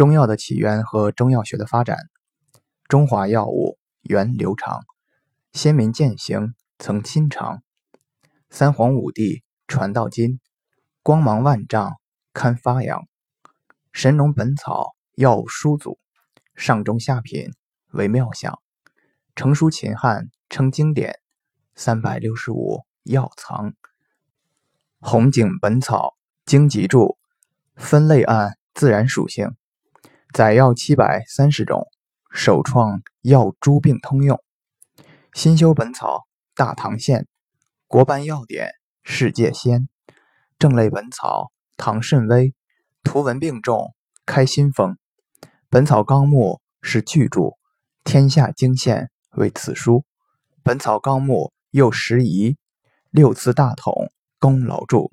中药的起源和中药学的发展。中华药物源流长，先民践行曾亲尝。三皇五帝传到今，光芒万丈堪发扬。神农本草药物书祖，上中下品为妙想。成书秦汉称经典，三百六十五药藏。红景本草经籍注，分类按自然属性，载药七百三十种，首创药诸病通用。新修本草大唐县，国斑药典世界先。正类本草唐慎微，图文并重开新风。本草纲目是巨著，天下经献为此书。本草纲目又拾遗，六次大统功劳著。